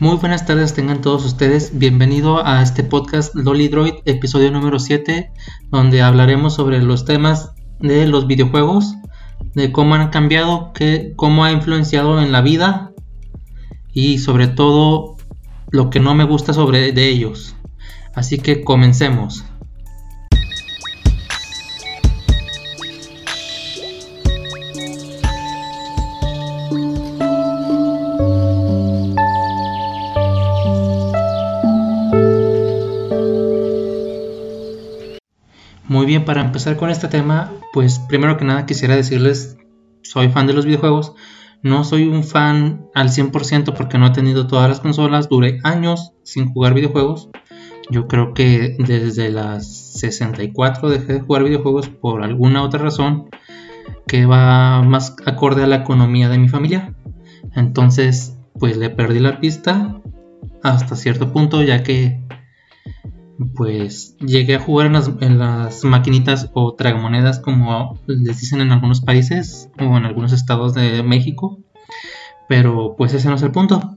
Muy buenas tardes tengan todos ustedes. Bienvenido a este podcast Lolidroid, episodio número 7, donde hablaremos sobre los temas de los videojuegos, de cómo han cambiado, cómo ha influenciado en la vida y sobre todo lo que no me gusta sobre de ellos. Así que comencemos. Muy bien, para empezar con este tema, pues primero que nada quisiera decirles, soy fan de los videojuegos, no soy un fan al 100% porque no he tenido todas las consolas, duré años sin jugar videojuegos. Yo creo que desde las 64 dejé de jugar videojuegos por alguna otra razón que va más acorde a la economía de mi familia. Entonces, pues le perdí la pista hasta cierto punto ya que pues llegué a jugar en las, maquinitas o tragamonedas como les dicen en algunos países o en algunos estados de México pero pues ese no es el punto.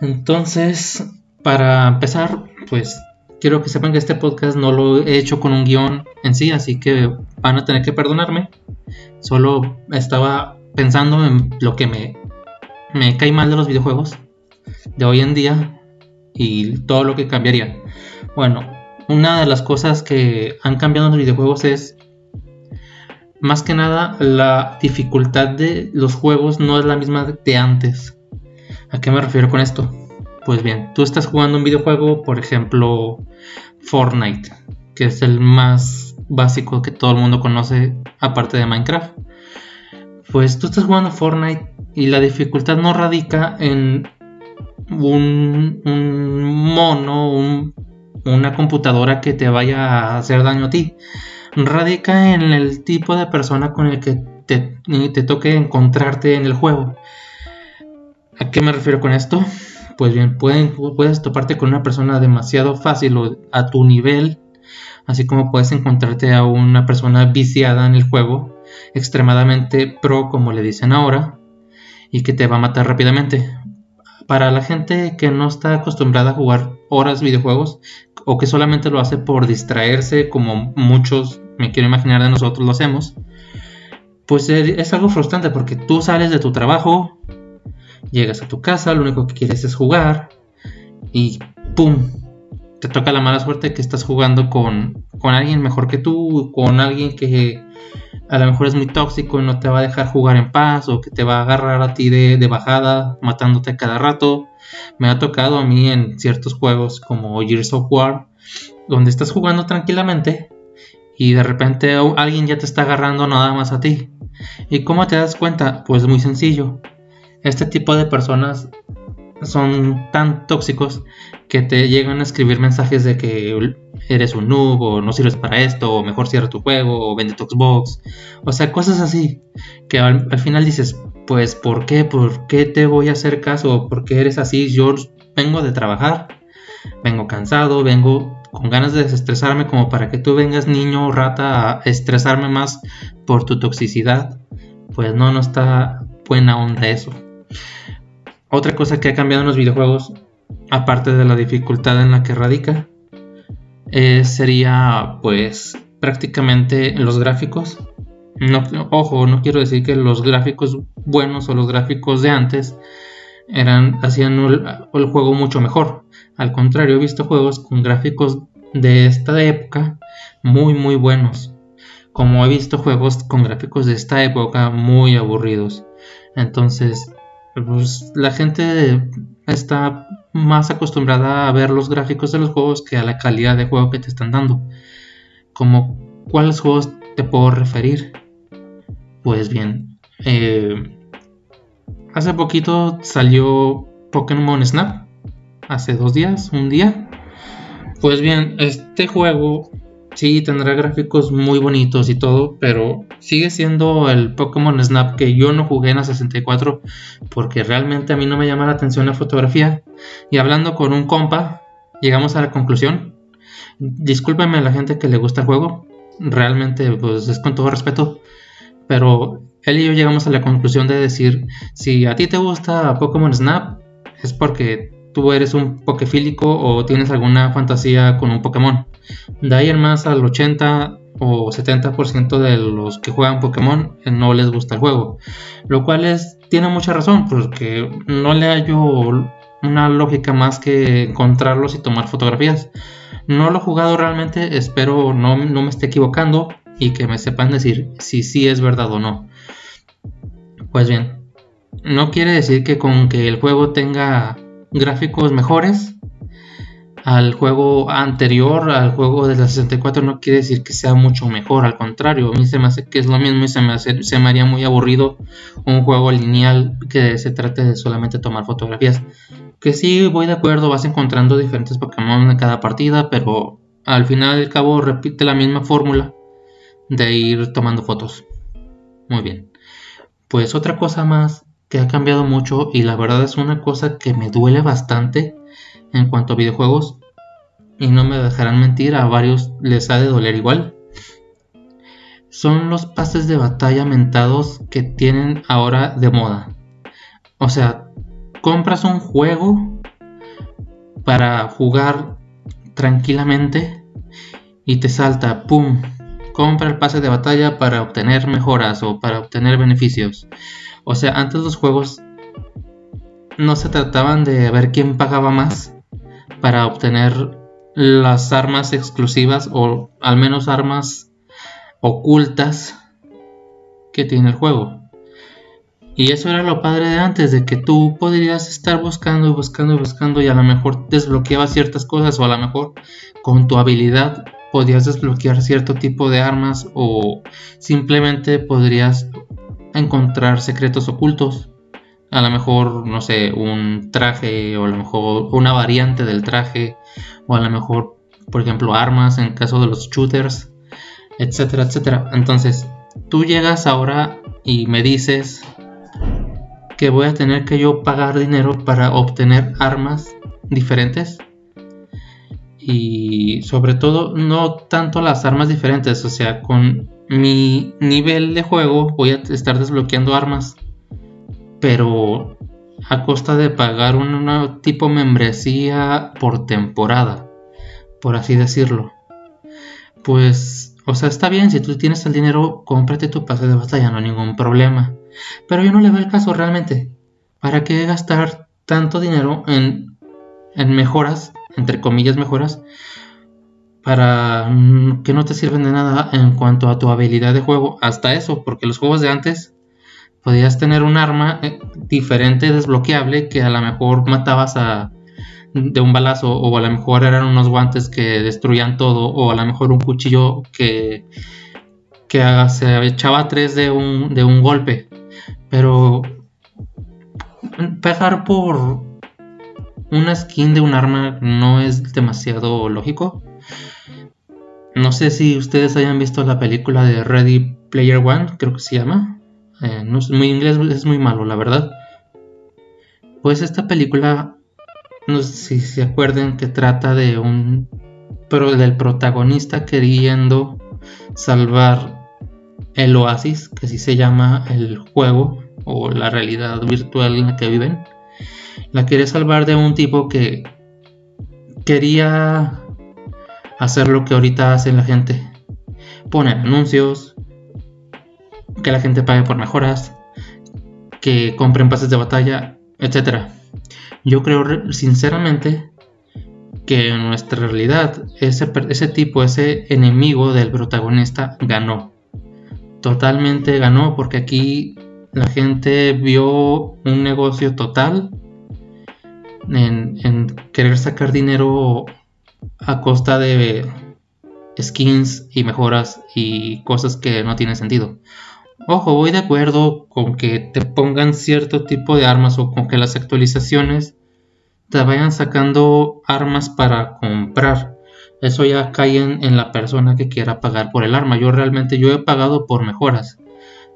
Entonces para empezar pues quiero que sepan que este podcast no lo he hecho con un guion en sí así que van a tener que perdonarme. Solo estaba pensando en lo que me, me cae mal de los videojuegos de hoy en día y todo lo que cambiaría bueno, una de las cosas que han cambiado en los videojuegos es más que nada la dificultad de los juegos no es la misma de antes. ¿A qué me refiero con esto? Pues bien, tú estás jugando un videojuego, por ejemplo, Fortnite, que es el más básico que todo el mundo conoce aparte de Minecraft. Pues tú estás jugando Fortnite y la dificultad no radica en un, mono, un una computadora que te vaya a hacer daño a ti. Radica en el tipo de persona con el que te, te toque encontrarte en el juego. ¿A qué me refiero con esto? Pues bien, puedes toparte con una persona demasiado fácil o a tu nivel, así como puedes encontrarte a una persona viciada en el juego, extremadamente pro como le dicen ahora, y que te va a matar rápidamente. Para la gente que no está acostumbrada a jugar horas videojuegos, o que solamente lo hace por distraerse, como muchos me quiero imaginar de nosotros lo hacemos, pues es algo frustrante porque tú sales de tu trabajo, llegas a tu casa, lo único que quieres es jugar y ¡pum! Te toca la mala suerte que estás jugando con, con alguien mejor que tú, con alguien que a lo mejor es muy tóxico y no te va a dejar jugar en paz o que te va a agarrar a ti de, de bajada matándote cada rato me ha tocado a mí en ciertos juegos como Gears of War, donde estás jugando tranquilamente y de repente alguien ya te está agarrando nada más a ti. ¿Y cómo te das cuenta? Pues muy sencillo. Este tipo de personas son tan tóxicos que te llegan a escribir mensajes de que eres un noob o no sirves para esto o mejor cierra tu juego o vende tu Xbox. O sea, cosas así que al final dices, pues ¿por qué? ¿Por qué te voy a hacer caso? ¿Por qué eres así? Yo vengo de trabajar, vengo cansado, vengo con ganas de desestresarme como para que tú vengas niño o rata a estresarme más por tu toxicidad. Pues no, no está buena onda eso. Otra cosa que ha cambiado en los videojuegos, aparte de la dificultad en la que radica, eh, sería pues prácticamente los gráficos. No, ojo, no quiero decir que los gráficos buenos o los gráficos de antes eran, hacían el, juego mucho mejor. Al contrario, he visto juegos con gráficos de esta época muy muy buenos. Como he visto juegos con gráficos de esta época muy aburridos. Entonces, pues, la gente está más acostumbrada a ver los gráficos de los juegos que a la calidad de juego que te están dando. Como cuáles juegos te puedo referir. Pues bien, eh, hace poquito salió Pokémon Snap, hace dos días, un día. Pues bien, este juego sí tendrá gráficos muy bonitos y todo, pero sigue siendo el Pokémon Snap que yo no jugué en la 64 porque realmente a mí no me llama la atención la fotografía. Y hablando con un compa, llegamos a la conclusión. Discúlpenme a la gente que le gusta el juego, realmente pues es con todo respeto, pero él y yo llegamos a la conclusión de decir, si a ti te gusta Pokémon Snap, es porque tú eres un pokefílico o tienes alguna fantasía con un Pokémon. De ahí en más al 80 o 70% de los que juegan Pokémon eh, no les gusta el juego. Lo cual es, tiene mucha razón porque no le hallo una lógica más que encontrarlos y tomar fotografías. No lo he jugado realmente, espero no, no me esté equivocando y que me sepan decir si sí es verdad o no. Pues bien, no quiere decir que con que el juego tenga gráficos mejores al juego anterior, al juego de la 64, no quiere decir que sea mucho mejor, al contrario, a mí se me hace que es lo mismo y se me, se me haría muy aburrido un juego lineal que se trate de solamente tomar fotografías. Que sí, voy de acuerdo, vas encontrando diferentes Pokémon en cada partida, pero al final y al cabo repite la misma fórmula de ir tomando fotos. Muy bien. Pues otra cosa más que ha cambiado mucho y la verdad es una cosa que me duele bastante en cuanto a videojuegos y no me dejarán mentir, a varios les ha de doler igual. Son los pases de batalla mentados que tienen ahora de moda. O sea, compras un juego para jugar tranquilamente y te salta, ¡pum! Compra el pase de batalla para obtener mejoras o para obtener beneficios. O sea, antes los juegos no se trataban de ver quién pagaba más para obtener las armas exclusivas o al menos armas ocultas que tiene el juego. Y eso era lo padre de antes, de que tú podrías estar buscando y buscando y buscando y a lo mejor desbloqueabas ciertas cosas o a lo mejor con tu habilidad podías desbloquear cierto tipo de armas o simplemente podrías encontrar secretos ocultos. A lo mejor, no sé, un traje o a lo mejor una variante del traje o a lo mejor, por ejemplo, armas en caso de los shooters, etcétera, etcétera. Entonces, tú llegas ahora y me dices que voy a tener que yo pagar dinero para obtener armas diferentes y sobre todo no tanto las armas diferentes, o sea, con mi nivel de juego voy a estar desbloqueando armas, pero a costa de pagar una tipo membresía por temporada, por así decirlo. Pues, o sea, está bien, si tú tienes el dinero, cómprate tu pase de batalla, no hay ningún problema. Pero yo no le veo el caso realmente. ¿Para qué gastar tanto dinero en, en mejoras, entre comillas mejoras, para mm, que no te sirven de nada en cuanto a tu habilidad de juego. Hasta eso, porque los juegos de antes podías tener un arma eh, diferente, desbloqueable, que a lo mejor matabas a, de un balazo, o a lo mejor eran unos guantes que destruían todo, o a lo mejor un cuchillo que, que se echaba tres de un, de un golpe. Pero pegar por una skin de un arma no es demasiado lógico. No sé si ustedes hayan visto la película de Ready Player One, creo que se llama. Eh, no, mi inglés es muy malo, la verdad. Pues esta película, no sé si se acuerdan que trata de un. Pero del protagonista queriendo salvar el oasis, que así se llama el juego o la realidad virtual en la que viven. La quiere salvar de un tipo que quería hacer lo que ahorita hace la gente. Poner anuncios, que la gente pague por mejoras, que compren pases de batalla, etc. Yo creo sinceramente que en nuestra realidad ese, ese tipo, ese enemigo del protagonista ganó. Totalmente ganó porque aquí la gente vio un negocio total en, en querer sacar dinero a costa de skins y mejoras y cosas que no tienen sentido. Ojo, voy de acuerdo con que te pongan cierto tipo de armas o con que las actualizaciones te vayan sacando armas para comprar. Eso ya cae en, la persona que quiera pagar por el arma. Yo realmente yo he pagado por mejoras.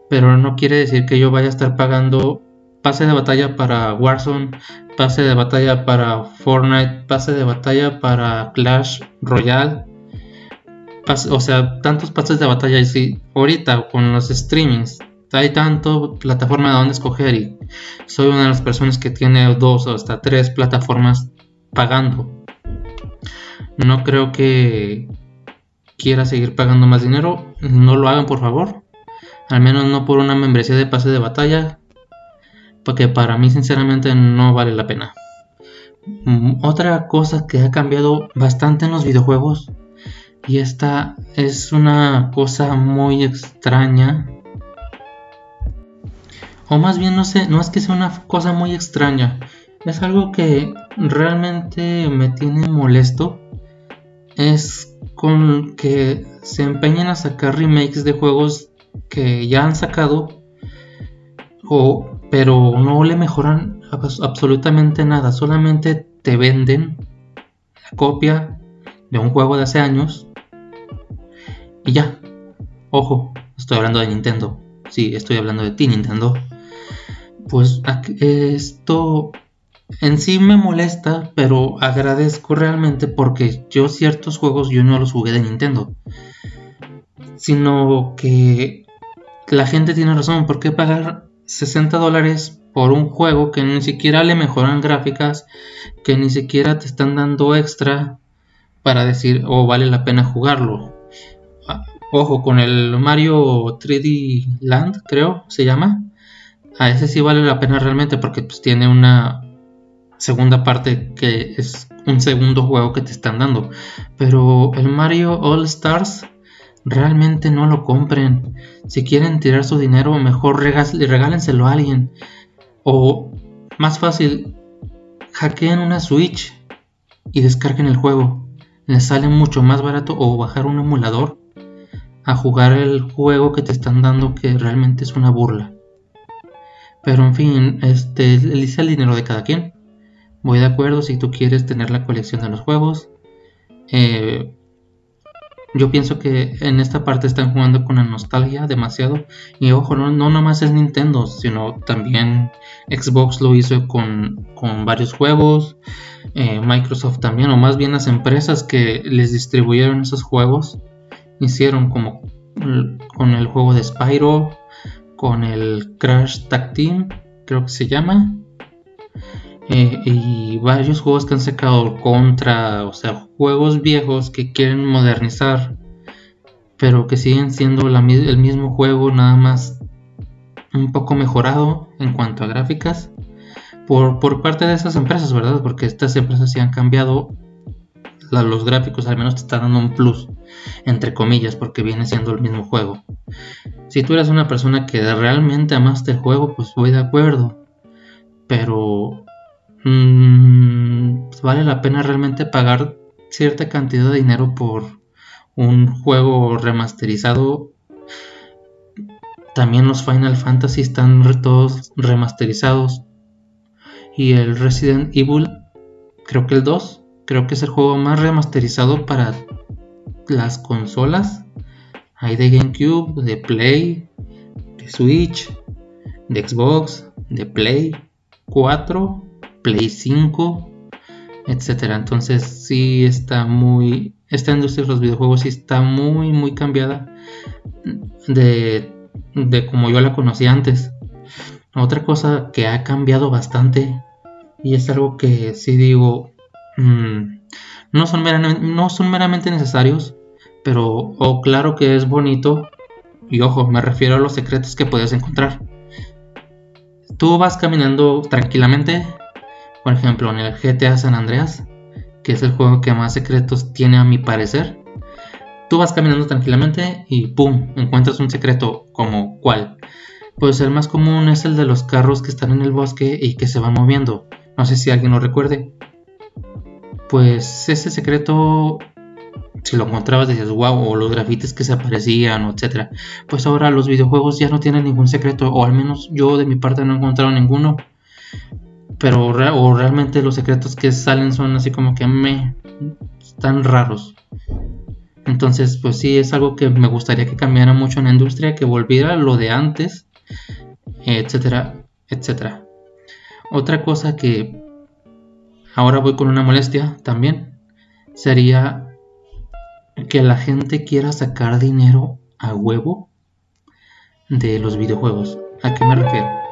Pero no quiere decir que yo vaya a estar pagando pase de batalla para Warzone, pase de batalla para Fortnite, pase de batalla para Clash Royale. O sea, tantos pases de batalla. Y si ahorita con los streamings hay tanto plataforma de donde escoger y soy una de las personas que tiene dos o hasta tres plataformas pagando. No creo que quiera seguir pagando más dinero. No lo hagan por favor. Al menos no por una membresía de pase de batalla. Porque para mí sinceramente no vale la pena. Mm, otra cosa que ha cambiado bastante en los videojuegos. Y esta es una cosa muy extraña. O más bien no sé, no es que sea una cosa muy extraña, es algo que realmente me tiene molesto, es con que se empeñen a sacar remakes de juegos que ya han sacado, o, pero no le mejoran absolutamente nada, solamente te venden la copia de un juego de hace años y ya. Ojo, estoy hablando de Nintendo. Sí, estoy hablando de ti, Nintendo pues esto en sí me molesta, pero agradezco realmente porque yo ciertos juegos yo no los jugué de Nintendo. Sino que la gente tiene razón, ¿por qué pagar 60 dólares por un juego que ni siquiera le mejoran gráficas, que ni siquiera te están dando extra para decir, oh, vale la pena jugarlo? Ah, ojo, con el Mario 3D Land, creo, se llama a ese sí vale la pena realmente porque pues tiene una segunda parte que es un segundo juego que te están dando. Pero el Mario All Stars realmente no lo compren. Si quieren tirar su dinero, mejor regálenselo a alguien. O más fácil, hackeen una Switch y descarguen el juego. Les sale mucho más barato o bajar un emulador a jugar el juego que te están dando que realmente es una burla. Pero en fin, este, es el dinero de cada quien. Voy de acuerdo si tú quieres tener la colección de los juegos. Eh, yo pienso que en esta parte están jugando con la nostalgia demasiado. Y ojo, no, no nomás es Nintendo, sino también Xbox lo hizo con, varios juegos. Eh, Microsoft también, o más bien las empresas que les distribuyeron esos juegos. Hicieron como con el juego de Spyro, con el Crash Tag Team, creo que se llama. Eh, y varios juegos que han sacado contra, o sea, juegos viejos que quieren modernizar, pero que siguen siendo el mismo juego, nada más un poco mejorado en cuanto a gráficas. Por, por parte de esas empresas, ¿verdad? Porque estas empresas sí han cambiado los gráficos, al menos te están dando un plus, entre comillas, porque viene siendo el mismo juego. Si tú eres una persona que realmente amaste el juego, pues voy de acuerdo. Pero mm, vale la pena realmente pagar cierta cantidad de dinero por un juego remasterizado. También los Final Fantasy están todos remasterizados. Y el Resident Evil, creo que el 2, creo que es el juego más remasterizado para las consolas hay de GameCube, de Play, de Switch, de Xbox, de Play 4, Play 5, etcétera. Entonces sí está muy esta industria de los videojuegos sí está muy muy cambiada de, de como yo la conocí antes. Otra cosa que ha cambiado bastante y es algo que sí digo mm, no, son meramente necesarios pero oh, claro que es bonito. Y ojo, me refiero a los secretos que puedes encontrar. Tú vas caminando tranquilamente, por ejemplo en el GTA San Andreas, que es el juego que más secretos tiene a mi parecer. Tú vas caminando tranquilamente y ¡pum! encuentras un secreto como ¿cuál? Pues el más común es el de los carros que están en el bosque y que se van moviendo. No sé si alguien lo recuerde. Pues ese secreto si lo encontrabas decías wow, o los grafitis que se aparecían, etcétera. Pues ahora los videojuegos ya no tienen ningún secreto, o al menos yo de mi parte no he encontrado ninguno. Pero o realmente los secretos que salen son así como que me están raros. Entonces, pues sí, es algo que me gustaría que cambiara mucho en la industria, que volviera lo de antes, etcétera, etcétera. Otra cosa que ahora voy con una molestia también sería que la gente quiera sacar dinero a huevo de los videojuegos. ¿A qué me refiero?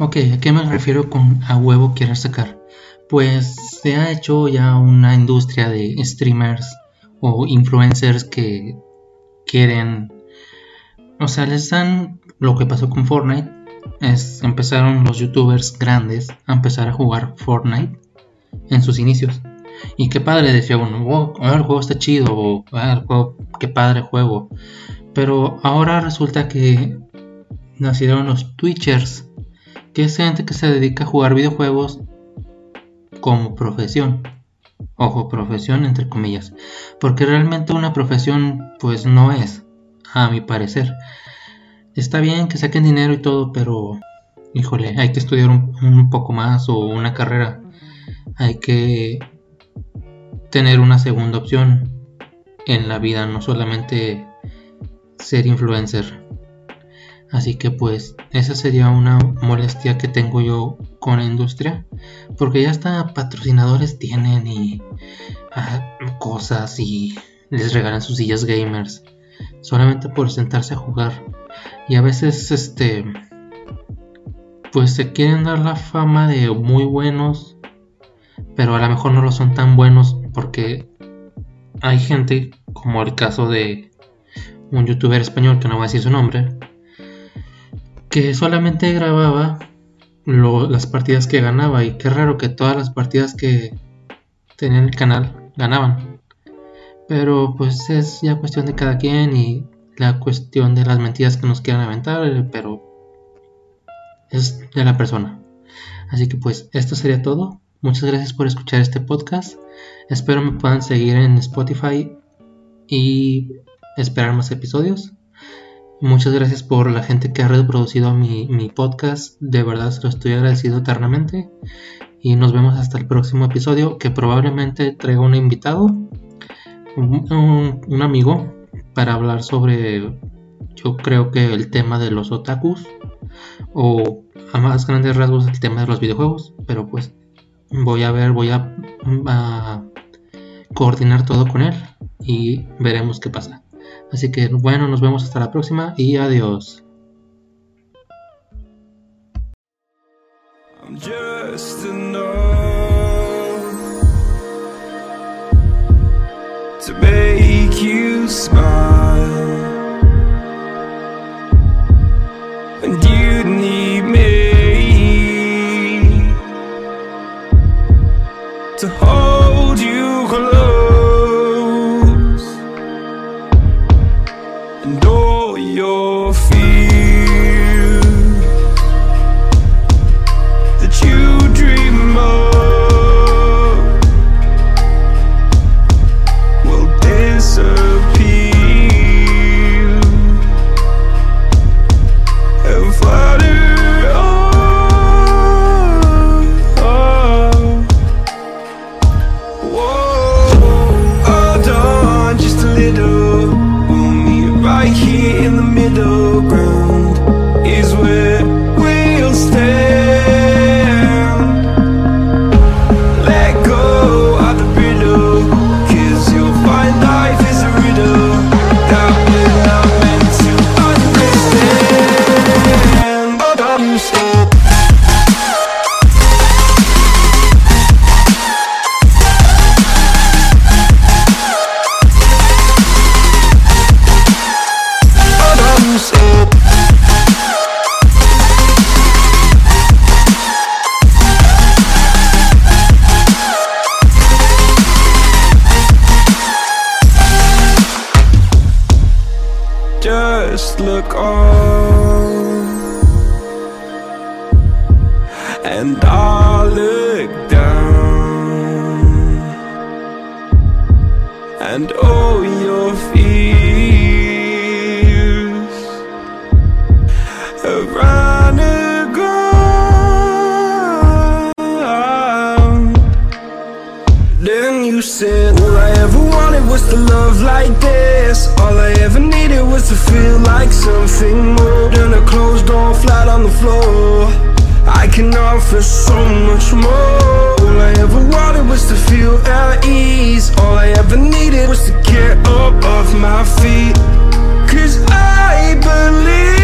Ok, ¿a qué me refiero con a huevo quiero sacar? Pues se ha hecho ya una industria de streamers o influencers que quieren, o sea, les dan lo que pasó con Fortnite, es empezaron los youtubers grandes a empezar a jugar Fortnite en sus inicios. Y qué padre decía uno, wow, el juego está chido, o el juego, qué padre juego. Pero ahora resulta que nacieron los Twitchers que es gente que se dedica a jugar videojuegos como profesión. Ojo, profesión entre comillas. Porque realmente una profesión pues no es, a mi parecer. Está bien que saquen dinero y todo, pero híjole, hay que estudiar un, un poco más o una carrera. Hay que tener una segunda opción en la vida, no solamente ser influencer. Así que pues esa sería una molestia que tengo yo con la industria. Porque ya hasta patrocinadores tienen y ah, cosas y les regalan sus sillas gamers. Solamente por sentarse a jugar. Y a veces este... Pues se quieren dar la fama de muy buenos. Pero a lo mejor no lo son tan buenos porque hay gente como el caso de un youtuber español que no va a decir su nombre que solamente grababa las partidas que ganaba y qué raro que todas las partidas que tenía en el canal ganaban. Pero pues es ya cuestión de cada quien y la cuestión de las mentiras que nos quieran aventar, pero es de la persona. Así que pues esto sería todo. Muchas gracias por escuchar este podcast. Espero me puedan seguir en Spotify y esperar más episodios. Muchas gracias por la gente que ha reproducido mi, podcast. De verdad se lo estoy agradecido eternamente. Y nos vemos hasta el próximo episodio que probablemente traiga un invitado, un, amigo, para hablar sobre, yo creo que el tema de los otakus. O a más grandes rasgos el tema de los videojuegos. Pero pues voy a ver, voy a, a coordinar todo con él y veremos qué pasa. Así que bueno, nos vemos hasta la próxima y adiós. Like this. All I ever needed was to feel like something more Than a closed door flat on the floor. I can offer so much more. All I ever wanted was to feel at ease. All I ever needed was to get up off my feet. Cause I believe